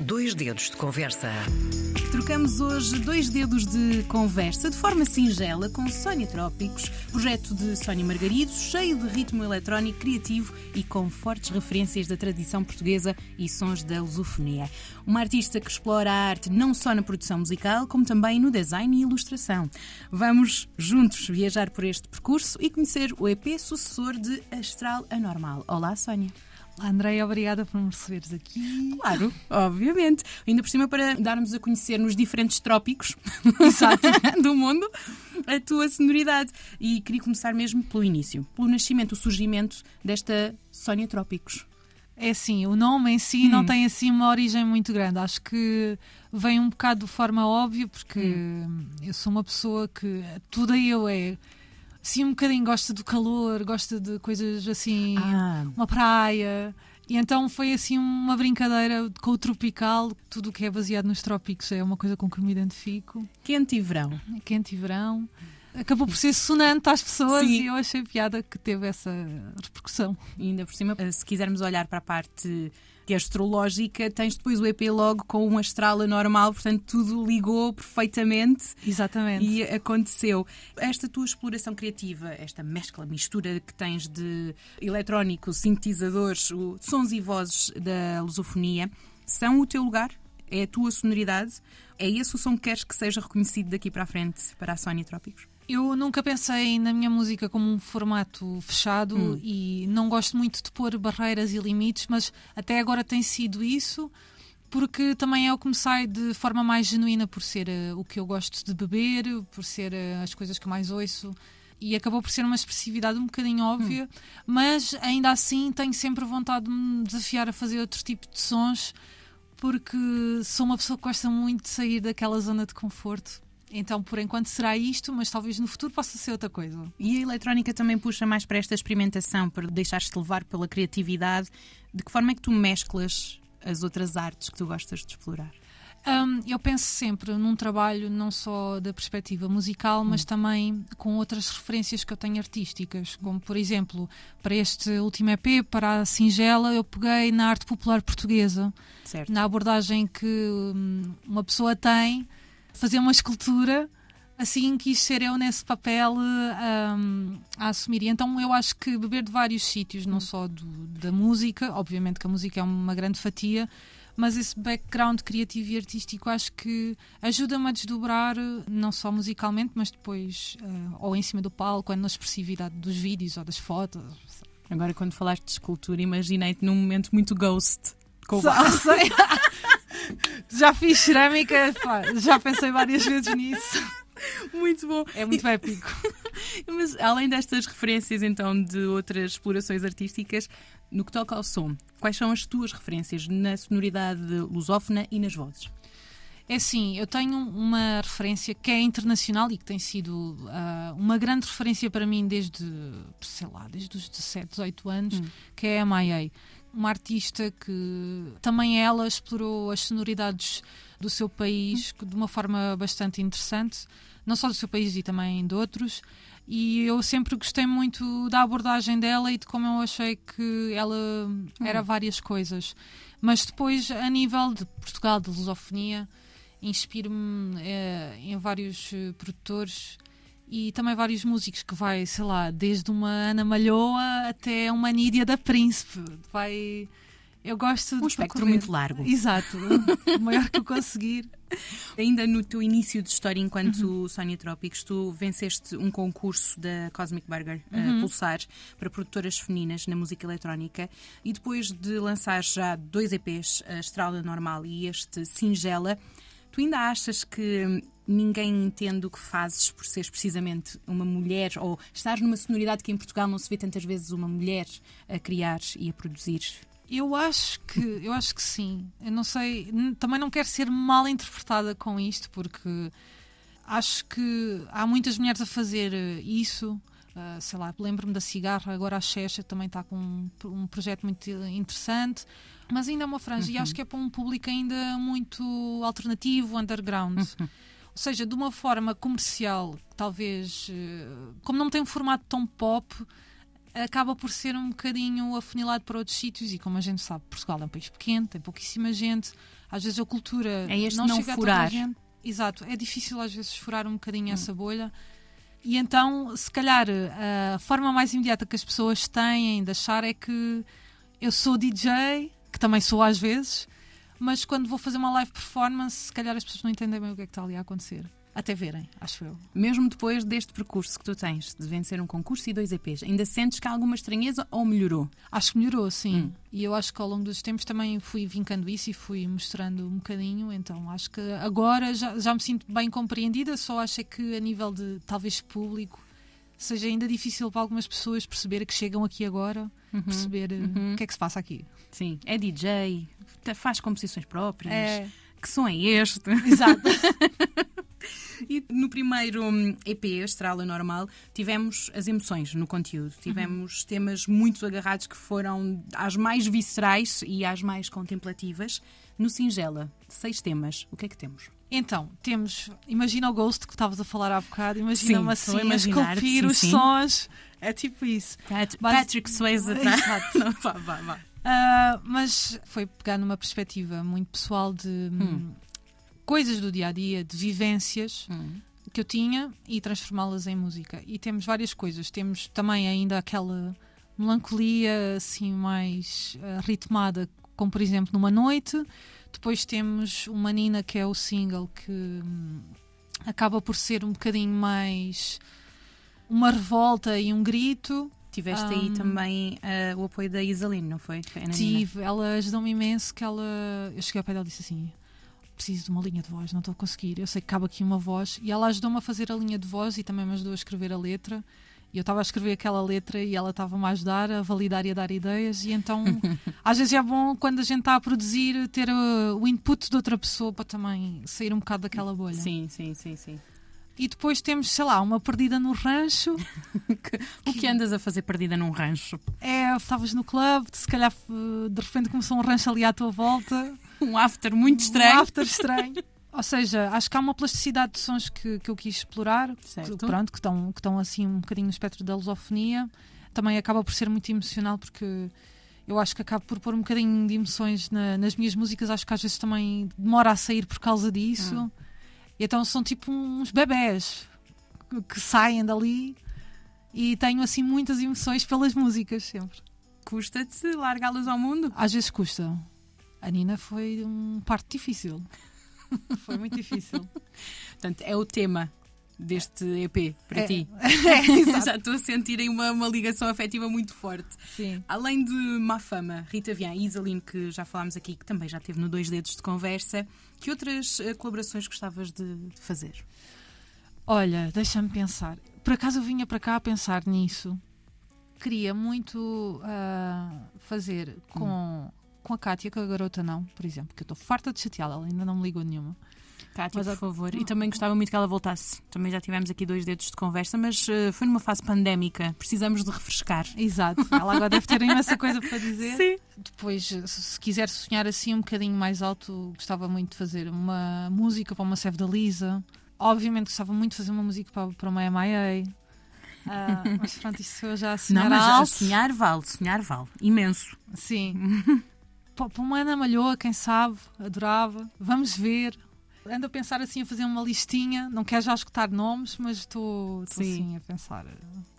Dois dedos de conversa. Trocamos hoje dois dedos de conversa de forma singela com Sónia Trópicos, projeto de Sónia Margarido, cheio de ritmo eletrónico criativo e com fortes referências da tradição portuguesa e sons da lusofonia. Uma artista que explora a arte não só na produção musical, como também no design e ilustração. Vamos juntos viajar por este percurso e conhecer o EP sucessor de Astral Anormal. Olá, Sónia. Andréia, obrigada por me receberes aqui. Claro, obviamente. Ainda por cima para darmos a conhecer nos diferentes trópicos do mundo a tua sonoridade. E queria começar mesmo pelo início, pelo nascimento, o surgimento desta Sónia Trópicos. É assim, o nome em si hum. não tem assim uma origem muito grande. Acho que vem um bocado de forma óbvia, porque hum. eu sou uma pessoa que tudo aí eu é sim um bocadinho gosta do calor, gosta de coisas assim, ah. uma praia. E então foi assim uma brincadeira com o tropical, tudo o que é baseado nos trópicos é uma coisa com que me identifico. Quente e verão. Quente e verão. Acabou por ser sonante às pessoas Sim. e eu achei piada que teve essa repercussão. E ainda por cima, se quisermos olhar para a parte astrológica, tens depois o EP logo com um astral anormal, portanto tudo ligou perfeitamente. Exatamente. E aconteceu. Esta tua exploração criativa, esta mescla, mistura que tens de eletrónico, sintetizadores, sons e vozes da lusofonia, são o teu lugar? É a tua sonoridade? É esse o som que queres que seja reconhecido daqui para a frente para a Sónia Trópicos? Eu nunca pensei na minha música como um formato fechado hum. e não gosto muito de pôr barreiras e limites, mas até agora tem sido isso porque também é o que me sai de forma mais genuína por ser uh, o que eu gosto de beber, por ser uh, as coisas que mais ouço e acabou por ser uma expressividade um bocadinho óbvia, hum. mas ainda assim tenho sempre vontade de me desafiar a fazer outro tipo de sons porque sou uma pessoa que gosta muito de sair daquela zona de conforto então, por enquanto será isto, mas talvez no futuro possa ser outra coisa. E a eletrónica também puxa mais para esta experimentação, para deixar-te levar pela criatividade. De que forma é que tu mesclas as outras artes que tu gostas de explorar? Um, eu penso sempre num trabalho não só da perspectiva musical, mas hum. também com outras referências que eu tenho artísticas, como por exemplo, para este último EP, para a Singela, eu peguei na arte popular portuguesa, certo. na abordagem que hum, uma pessoa tem fazer uma escultura assim quis ser eu nesse papel um, a assumir. E então eu acho que beber de vários sítios, não só do, da música, obviamente que a música é uma grande fatia, mas esse background criativo e artístico acho que ajuda-me a desdobrar, não só musicalmente, mas depois, uh, ou em cima do palco, ou na expressividade dos vídeos ou das fotos. Agora, quando falaste de escultura, imaginei-te num momento muito ghost. Com sei. já fiz cerâmica, pá, já pensei várias vezes nisso. Muito bom. É muito épico. Mas além destas referências, então, de outras explorações artísticas, no que toca ao som, quais são as tuas referências na sonoridade lusófona e nas vozes? É sim, eu tenho uma referência que é internacional e que tem sido uh, uma grande referência para mim desde, sei lá, desde os 17, 18 anos, hum. que é a Maia uma artista que também ela explorou as sonoridades do seu país de uma forma bastante interessante, não só do seu país e também de outros. E eu sempre gostei muito da abordagem dela e de como eu achei que ela era hum. várias coisas. Mas depois, a nível de Portugal, de lusofonia, inspiro-me eh, em vários eh, produtores e também vários músicos que vai, sei lá, desde uma Ana Malhoa até uma Nídia da Príncipe. Vai. Eu gosto um de. Um espectro muito largo. Exato, o maior que eu conseguir. Ainda no teu início de história enquanto uhum. Sónia Trópicos, tu venceste um concurso da Cosmic Burger uhum. uh, Pulsar para produtoras femininas na música eletrónica e depois de lançar já dois EPs, a Estrada Normal e este Singela, tu ainda achas que ninguém entende o que fazes por seres precisamente uma mulher ou estás numa sonoridade que em Portugal não se vê tantas vezes uma mulher a criar e a produzir? Eu acho que eu acho que sim. Eu não sei, também não quero ser mal interpretada com isto porque acho que há muitas mulheres a fazer eh, isso. Uh, sei lá, lembro-me da Cigarra, agora a Checha também está com um, um, projeto muito interessante, mas ainda é uma franja uhum. e acho que é para um público ainda muito alternativo, underground. Uhum. Ou seja, de uma forma comercial, talvez, eh, como não tem um formato tão pop, acaba por ser um bocadinho afunilado para outros sítios e como a gente sabe, Portugal é um país pequeno, tem pouquíssima gente, às vezes a cultura é este não, não chega furar. Exato, é difícil às vezes furar um bocadinho Hum. essa bolha. E então, se calhar, a forma mais imediata que as pessoas têm de achar é que eu sou DJ, que também sou às vezes, mas quando vou fazer uma live performance, se calhar as pessoas não entendem bem o que é que está ali a acontecer. Até verem, acho eu. Mesmo depois deste percurso que tu tens de vencer um concurso e dois EPs, ainda sentes que há alguma estranheza ou melhorou? Acho que melhorou, sim. Hum. E eu acho que ao longo dos tempos também fui vincando isso e fui mostrando um bocadinho. Então acho que agora já, já me sinto bem compreendida, só acho é que a nível de talvez público seja ainda difícil para algumas pessoas perceber que chegam aqui agora, perceber uh, o que é que se passa aqui. Sim, é DJ, faz composições próprias. É, Que som é este? exato. E no primeiro hum, EP, Estrela Normal, tivemos as emoções no conteúdo. Tivemos temas muito agarrados que foram às mais viscerais e às mais contemplativas. No Singela, seis temas. O que é que temos? Então, temos. Imagina o Ghost que estavas a falar há bocado, imagina uma estou a a imaginar, esculpir os sim. sons. É tipo isso. Pat Basi- Patrick Swayze atrás. Exato. Não, vá, vá, vá. Ah, mas foi pegar numa perspectiva muito pessoal de hum, coisas do dia a dia, de vivências Hum. que eu tinha e transformá-las em música. E temos várias coisas. Temos também ainda aquela melancolia assim mais ah, ritmada, como por exemplo numa noite. Depois temos uma Nina que é o single que hum, acaba por ser um bocadinho mais uma revolta e um grito. Tiveste aí Hum. também ah, o apoio da Isaline, não foi? Tive, ela ajudou-me imenso que ela. Eu cheguei ao pé dela e disse assim: preciso de uma linha de voz, não estou a conseguir. Eu sei que cabe aqui uma voz. E ela ajudou-me a fazer a linha de voz e também me ajudou a escrever a letra. E eu estava a escrever aquela letra e ela estava-me a ajudar, a validar e a dar ideias. E então, às vezes é bom quando a gente está a produzir ter uh, o input de outra pessoa para também sair um bocado daquela bolha. Sim, sim, sim, sim. E depois temos, sei lá, uma perdida no rancho. O que andas a fazer perdida num rancho? É, estavas no clube, se calhar uh, de repente começou um rancho ali à tua volta. Um after muito Um estranho. after estranho. Ou seja, acho que há uma plasticidade de sons que, que eu quis explorar, Certo. que, pronto, que estão, que estão assim um bocadinho no espectro da lusofonia. Também acaba por ser muito emocional porque eu acho que acabo por pôr um bocadinho de emoções na- nas minhas músicas. Acho que às vezes também demora a sair por causa disso. Hum. E então são tipo uns bebés que- que saem dali e tenho assim muitas emoções pelas músicas sempre. Custa-te largá-las ao mundo? Às vezes custa. A Nina foi um parto difícil. foi muito difícil. Portanto, é o tema deste EP para É. ti. É. Já estou a sentir aí uma, uma ligação afetiva muito forte. Sim. Além de Má Fama, Rita Vian e Isaline, que já falámos aqui, que também já teve no Dois Dedos de Conversa, que outras eh, colaborações gostavas de, de fazer? Olha, deixa-me pensar. Por acaso eu vinha para cá a pensar nisso. Queria muito ah, fazer com, com a Kátia, com a garota não, por exemplo, que eu estou farta de chateá-la, ela ainda não me ligou nenhuma. Cátia, Mas por favor. E também gostava muito que ela voltasse. Também já tivemos aqui dois dedos de conversa, mas eh, foi numa fase pandémica. Precisamos de refrescar. Exato, ela agora deve ter imensa coisa para dizer. Sim. Depois, se se quiser sonhar assim um bocadinho mais alto, gostava muito de fazer uma música para uma Save da Lisa. Obviamente gostava muito de fazer uma música para, para uma MIA. Ah, mas pronto, isso eu já a sonhar Não, mas alto. sonhar vale, sonhar vale. Imenso. Sim. Pa- Para uma Ana Malhoa, quem sabe, adorava. Vamos ver. Ando a pensar assim, a fazer uma listinha. Não quero já escutar nomes, mas estou estou Sim. assim a pensar.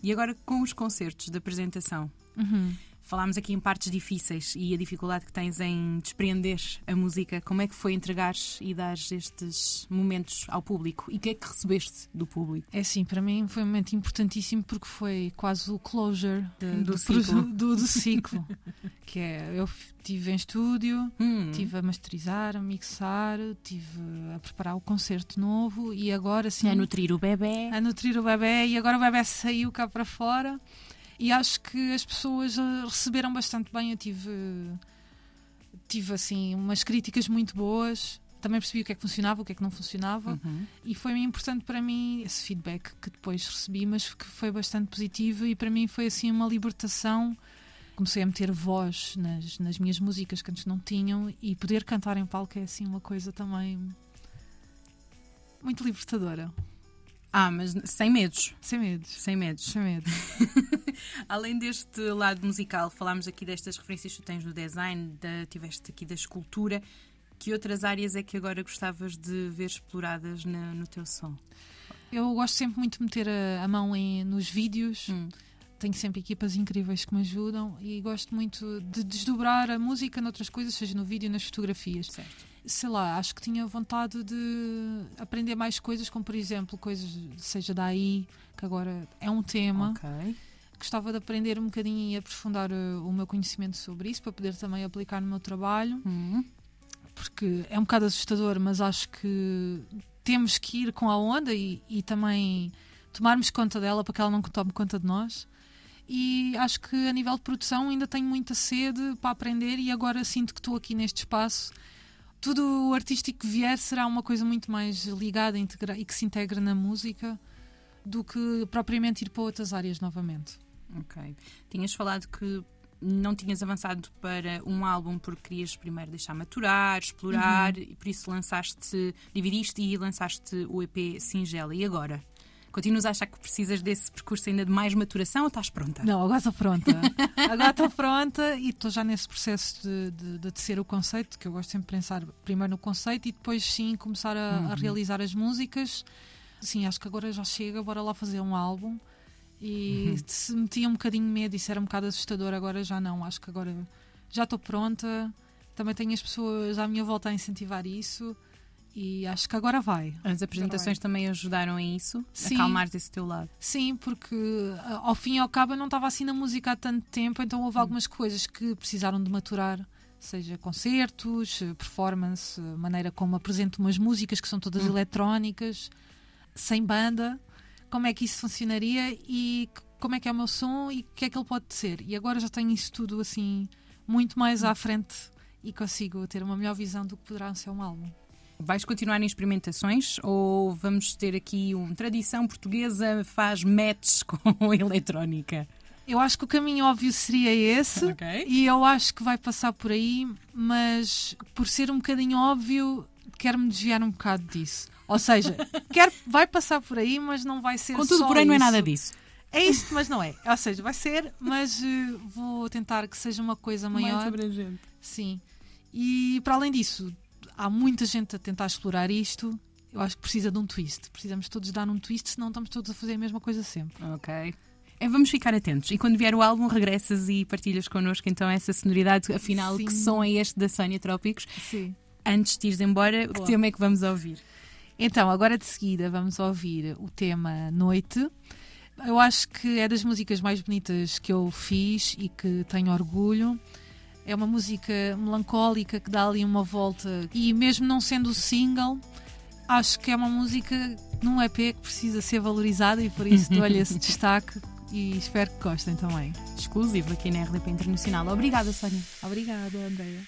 E agora com os concertos de apresentação. Uhum. Falámos aqui em partes difíceis e a dificuldade que tens em desprender a música. Como é que foi entregares e dares estes momentos ao público? E o que é que recebeste do público? É assim, para mim foi um momento importantíssimo porque foi quase o closure de- Do do, ciclo. do- do ciclo. que é, eu estive em estúdio, Hum. estive a masterizar, a mixar, estive a preparar o concerto novo e agora sim. a nutrir o bebê. a nutrir o bebê e agora o bebê saiu cá para fora e acho que as pessoas eh, receberam bastante bem. Eu tive, tive assim umas críticas muito boas. Também percebi o que é que funcionava, o que é que não funcionava. Uhum. E foi importante para mim esse feedback que depois recebi, mas que foi bastante positivo e para mim foi assim uma libertação. Comecei a meter voz nas, nas minhas músicas que antes não tinham e poder cantar em palco é assim uma coisa também muito libertadora. Ah, mas sem medos. Sem medos. Sem medos. Sem medo. Além deste lado musical, falámos aqui destas referências que tu tens no design, da, tiveste aqui da escultura. Que outras áreas é que agora gostavas de ver exploradas no, no teu som? Eu gosto sempre muito de meter a, a mão em, nos vídeos. Hum. Tenho sempre equipas incríveis que me ajudam e gosto muito de desdobrar a música noutras coisas, seja no vídeo, nas fotografias. Certo. Sei lá, acho que tinha vontade de aprender mais coisas, como por exemplo, coisas, seja daí, que agora é um tema. Ok. Gostava de aprender um bocadinho e aprofundar uh, o meu conhecimento sobre isso para poder também aplicar no meu trabalho, Hum. porque é um bocado assustador, mas acho que temos que ir com a onda e, e também tomarmos conta dela para que ela não tome conta de nós. E acho que a nível de produção ainda tenho muita sede para aprender e agora sinto que estou aqui neste espaço. Tudo o artístico que vier será uma coisa muito mais ligada integra- e que se integra na música do que propriamente ir para outras áreas novamente. Ok. Tinhas falado que não tinhas avançado para um álbum porque querias primeiro deixar maturar, explorar, e por isso lançaste, dividiste e lançaste o EP Singela. E agora? Continuas a achar que precisas desse percurso ainda de mais maturação ou estás pronta? Não, agora estou pronta. agora estou pronta e estou já nesse processo de, de, de tecer o conceito, que eu gosto sempre de pensar primeiro no conceito e depois sim começar a, a realizar as músicas. Sim, acho que agora já chega, bora lá fazer um álbum. E se metia um bocadinho medo, isso era um bocado assustador, agora já não. Acho que agora já estou pronta. Também tenho as pessoas à minha volta a incentivar isso. E acho que agora vai. As apresentações também ajudaram em isso? Sim. Acalmar esse teu lado? Sim, porque a- ao fim e ao cabo eu não estava assim na música há tanto tempo, então houve algumas coisas que precisaram de maturar, seja concertos, performance, maneira como apresento umas músicas que são todas eletrónicas, sem banda, como é que isso funcionaria e como é que é o meu som e o que é que ele pode ser. E agora já tenho isso tudo assim muito mais à frente e consigo ter uma melhor visão do que poderá ser um álbum. Vais continuar em experimentações ou vamos ter aqui uma tradição portuguesa faz match com a eletrónica? Eu acho que o caminho óbvio seria esse. Ok. E eu acho que vai passar por aí, mas por ser um bocadinho óbvio, quero-me desviar um bocado disso. Ou seja, quero, vai passar por aí, mas não vai ser Contudo, só porém, não é nada disso. É isto, mas não é. Ou seja, vai ser, mas eh, vou tentar que seja uma coisa maior. abrangente. Sim. E para além disso, há muita gente a tentar explorar isto. Eu acho que precisa de um twist. Precisamos todos dar um twist, senão estamos todos a fazer a mesma coisa sempre. Ok. É, vamos ficar atentos. E quando vier o álbum, regressas e partilhas connosco então essa sonoridade. Afinal, Sim. que som é este da Sónia Trópicos? Sim. Antes de ires embora, que Boa. tema é que vamos ouvir? Então, agora de seguida vamos ouvir o tema Noite. Eu acho que é das músicas mais bonitas que eu fiz e que tenho orgulho. É uma música melancólica que dá ali uma volta e mesmo não sendo single, acho que é uma música num EP que precisa ser valorizada e por isso dou-lhe esse destaque e espero que gostem também. Exclusivo aqui na RDP Internacional. Obrigada, Sónia. Obrigada, Andréia.